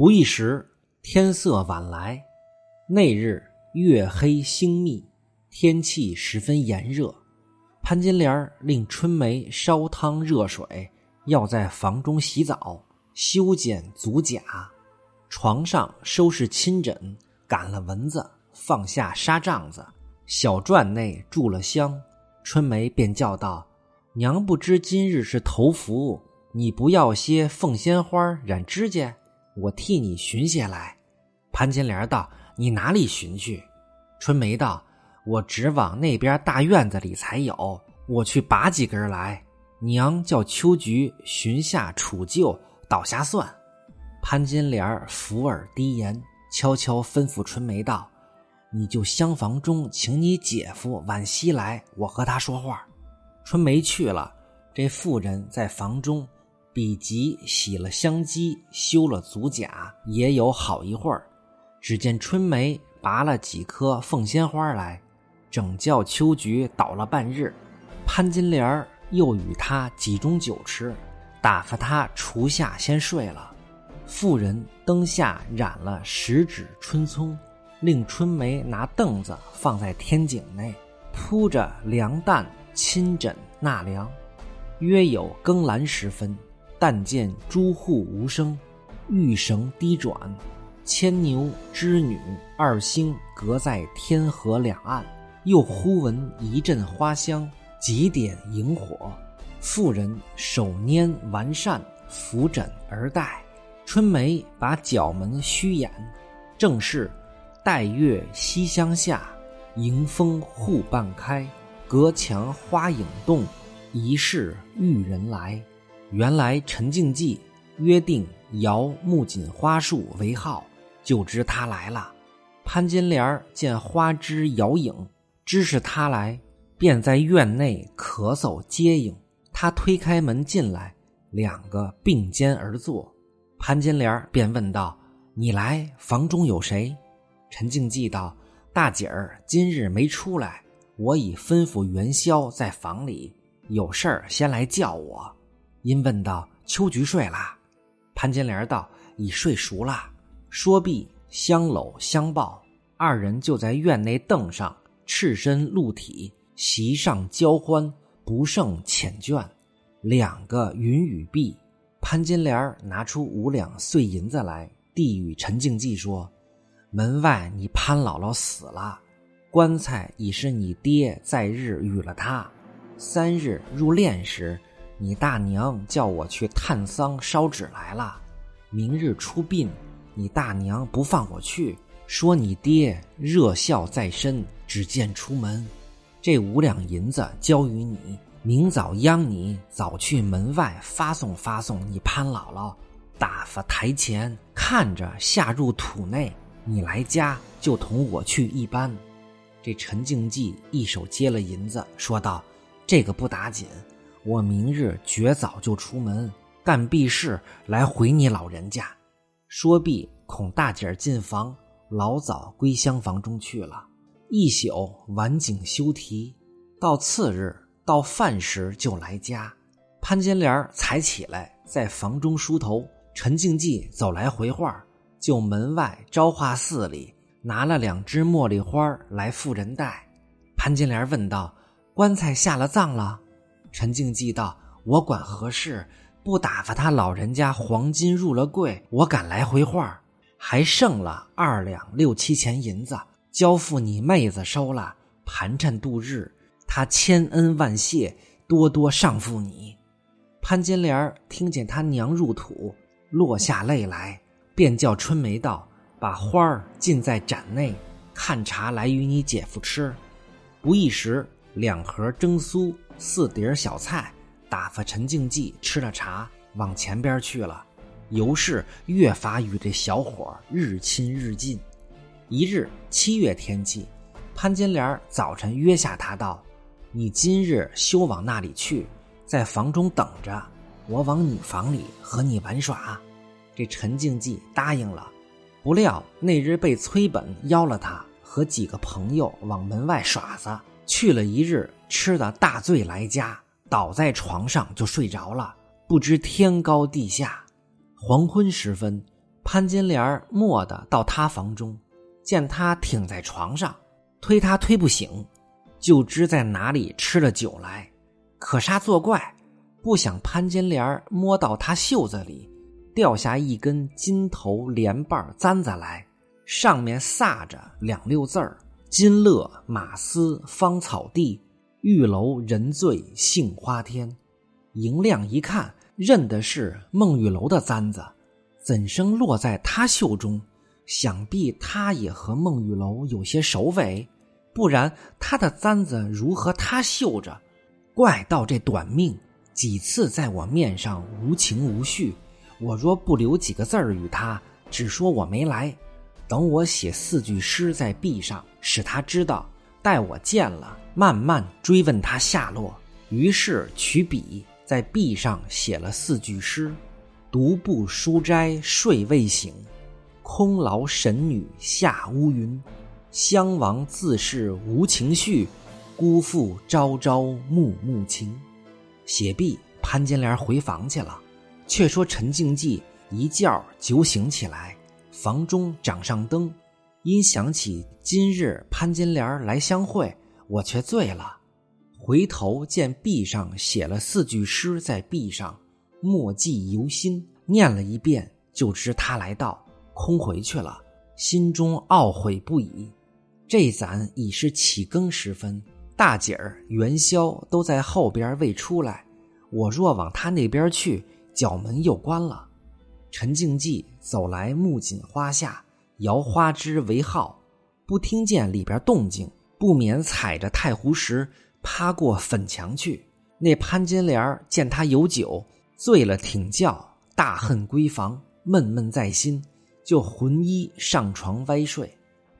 不一时，天色晚来。那日月黑星密，天气十分炎热。潘金莲令春梅烧汤热水，要在房中洗澡，修剪足甲，床上收拾亲枕，赶了蚊子，放下纱帐子，小篆内注了香。春梅便叫道：“娘不知今日是头伏，你不要些凤仙花染指甲？”我替你寻些来，潘金莲道：“你哪里寻去？”春梅道：“我只往那边大院子里才有，我去拔几根来。娘叫秋菊寻下杵臼，倒下算。”潘金莲伏耳低言，悄悄吩咐春梅道：“你就厢房中请你姐夫晚些来，我和他说话。”春梅去了，这妇人在房中。比及洗了香肌，修了足甲，也有好一会儿。只见春梅拔了几颗凤仙花来，整叫秋菊倒了半日。潘金莲又与他几盅酒吃，打发他厨下先睡了。妇人灯下染了十指春葱，令春梅拿凳子放在天井内，铺着凉担亲枕纳凉。约有更阑时分。但见朱户无声，玉绳低转，牵牛织女二星隔在天河两岸。又忽闻一阵花香，几点萤火。妇人手拈完扇，扶枕而待。春梅把角门虚掩，正是待月西厢下，迎风户半开。隔墙花影动，疑是玉人来。原来陈静济约定摇木槿花树为号，就知他来了。潘金莲见花枝摇影，知是他来，便在院内咳嗽接应。他推开门进来，两个并肩而坐。潘金莲便问道：“你来房中有谁？”陈静济道：“大姐儿今日没出来，我已吩咐元宵在房里，有事儿先来叫我。”因问道：“秋菊睡了？”潘金莲道：“已睡熟了。”说毕，相搂相抱，二人就在院内凳上赤身露体，席上交欢，不胜缱绻。两个云雨碧，潘金莲拿出五两碎银子来，递与陈静济说：“门外你潘姥姥死了，棺材已是你爹在日与了他，三日入殓时。”你大娘叫我去探丧烧纸来了，明日出殡，你大娘不放我去，说你爹热孝在身，只见出门。这五两银子交与你，明早央你早去门外发送发送你潘姥姥，打发台前看着下入土内，你来家就同我去一般。这陈静济一手接了银子，说道：“这个不打紧。”我明日绝早就出门干毕事来回你老人家。说毕，恐大姐儿进房，老早归厢房中去了。一宿晚景休啼，到次日到饭时就来家。潘金莲才起来，在房中梳头。陈静济走来回话，就门外朝化寺里拿了两枝茉莉花来妇人带。潘金莲问道：“棺材下了葬了？”陈静济道：“我管何事？不打发他老人家黄金入了柜，我敢来回话，还剩了二两六七钱银子，交付你妹子收了，盘缠度日。他千恩万谢，多多上付你。”潘金莲听见他娘入土，落下泪来，便叫春梅道：“把花儿浸在盏内，看茶来与你姐夫吃。”不一时，两盒蒸酥。四碟小菜，打发陈静济吃了茶，往前边去了。尤氏越发与这小伙日亲日近。一日七月天气，潘金莲早晨约下他道：“你今日休往那里去，在房中等着，我往你房里和你玩耍。”这陈静济答应了。不料那日被崔本邀了他和几个朋友往门外耍子。去了一日，吃的大醉来家，倒在床上就睡着了，不知天高地下。黄昏时分，潘金莲蓦地到他房中，见他挺在床上，推他推不醒，就知在哪里吃了酒来。可杀作怪，不想潘金莲摸到他袖子里，掉下一根金头莲瓣簪子来，上面撒着两六字儿：“金勒马嘶芳草地，玉楼人醉杏花天。”迎亮一看，认的是孟玉楼的簪子。怎生落在他袖中？想必他也和孟玉楼有些熟尾，不然他的簪子如何他绣着？怪道这短命，几次在我面上无情无绪。我若不留几个字儿与他，只说我没来，等我写四句诗在壁上，使他知道。待我见了，慢慢追问他下落。于是取笔在壁上写了四句诗。独步书斋睡未醒，空劳神女下乌云。襄王自是无情绪，辜负朝朝暮暮情。写毕，潘金莲回房去了。却说陈静济一觉酒醒起来，房中掌上灯，因想起今日潘金莲来相会，我却醉了。回头见壁上写了四句诗在壁上。墨迹犹新，念了一遍，就知他来到，空回去了，心中懊悔不已。这咱已是起更时分，大姐儿、元宵都在后边未出来。我若往他那边去，角门又关了。陈静济走来木槿花下，摇花枝为号，不听见里边动静，不免踩着太湖石趴过粉墙去。那潘金莲见他有酒。醉了，挺觉，大恨闺房，闷闷在心，就魂衣上床歪睡。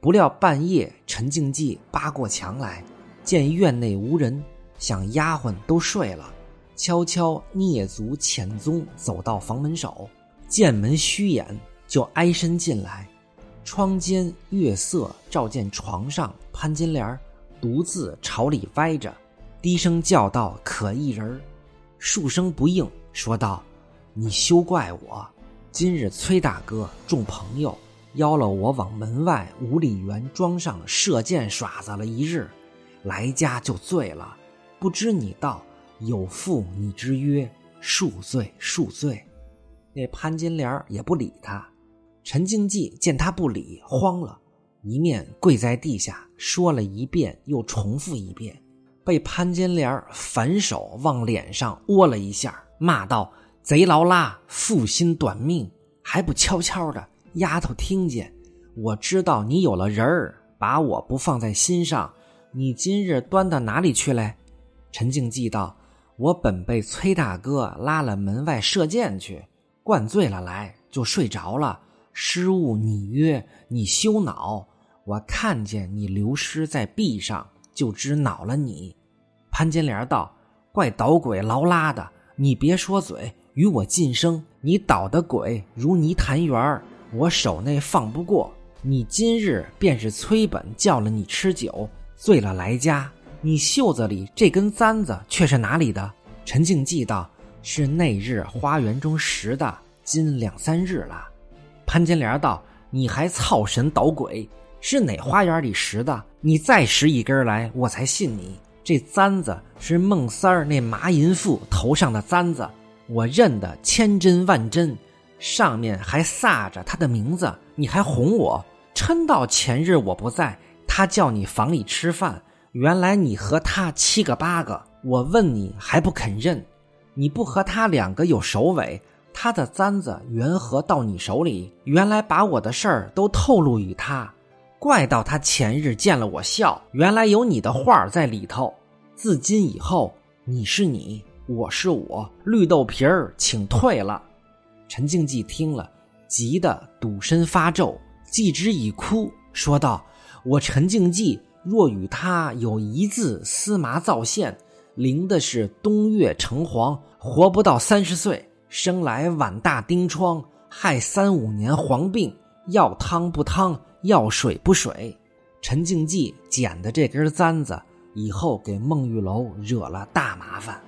不料半夜，陈静济扒过墙来，见院内无人，想丫鬟都睡了，悄悄蹑足潜踪，走到房门首，见门虚掩，就挨身进来。窗间月色照见床上潘金莲独自朝里歪着，低声叫道：“可一人数声不应。说道：“你休怪我，今日崔大哥众朋友邀了我往门外五里园庄上射箭耍子了一日，来家就醉了。不知你道有负你之约，恕罪恕罪。”那潘金莲也不理他。陈静济见他不理，慌了，一面跪在地下说了一遍又重复一遍，被潘金莲反手往脸上窝了一下。骂道：“贼劳拉，负心短命，还不悄悄的？丫头听见？我知道你有了人儿，把我不放在心上。你今日端到哪里去嘞？”陈静济道：“我本被崔大哥拉了门外射箭去，灌醉了来，就睡着了。失误你约，你休恼。我看见你流失在壁上，就知恼了你。”潘金莲道：“怪捣鬼劳拉的。”你别说嘴，与我近声。你捣的鬼如泥潭圆儿我手内放不过。你今日便是崔本叫了你吃酒，醉了来家。你袖子里这根簪子却是哪里的？陈静记道：“是那日花园中拾的，今两三日了。”潘金莲道：“你还操神捣鬼？是哪花园里拾的？你再拾一根来，我才信你。”这簪子是孟三儿那麻淫妇头上的簪子，我认得千真万真，上面还撒着他的名字。你还哄我？嗔到前日我不在，他叫你房里吃饭，原来你和他七个八个。我问你还不肯认，你不和他两个有首尾？他的簪子缘何到你手里？原来把我的事儿都透露与他。怪到他前日见了我笑，原来有你的画在里头。自今以后，你是你，我是我，绿豆皮儿，请退了。陈静济听了，急得赌身发皱，继之以哭，说道：“我陈静济若与他有一字司麻造线，灵的是东岳城隍，活不到三十岁，生来碗大丁疮，害三五年黄病，要汤不汤。”要水不水，陈静济捡的这根簪子，以后给孟玉楼惹了大麻烦。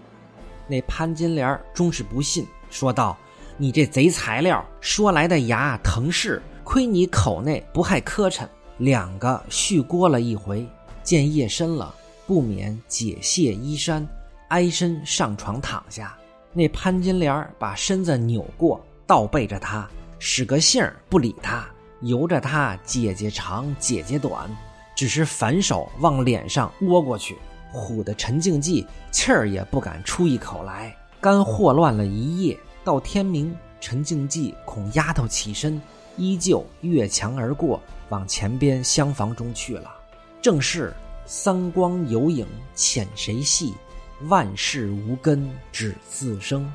那潘金莲终是不信，说道：“你这贼材料，说来的牙疼是，亏你口内不害磕碜。两个续锅了一回，见夜深了，不免解卸衣衫，挨身上床躺下。那潘金莲把身子扭过，倒背着他，使个性儿不理他，由着他姐姐长姐姐短，只是反手往脸上窝过去，唬得陈静济气儿也不敢出一口来。干霍乱了一夜，到天明，陈静济恐丫头起身，依旧越墙而过，往前边厢房中去了。正是三光有影，浅谁细？万事无根，只自生。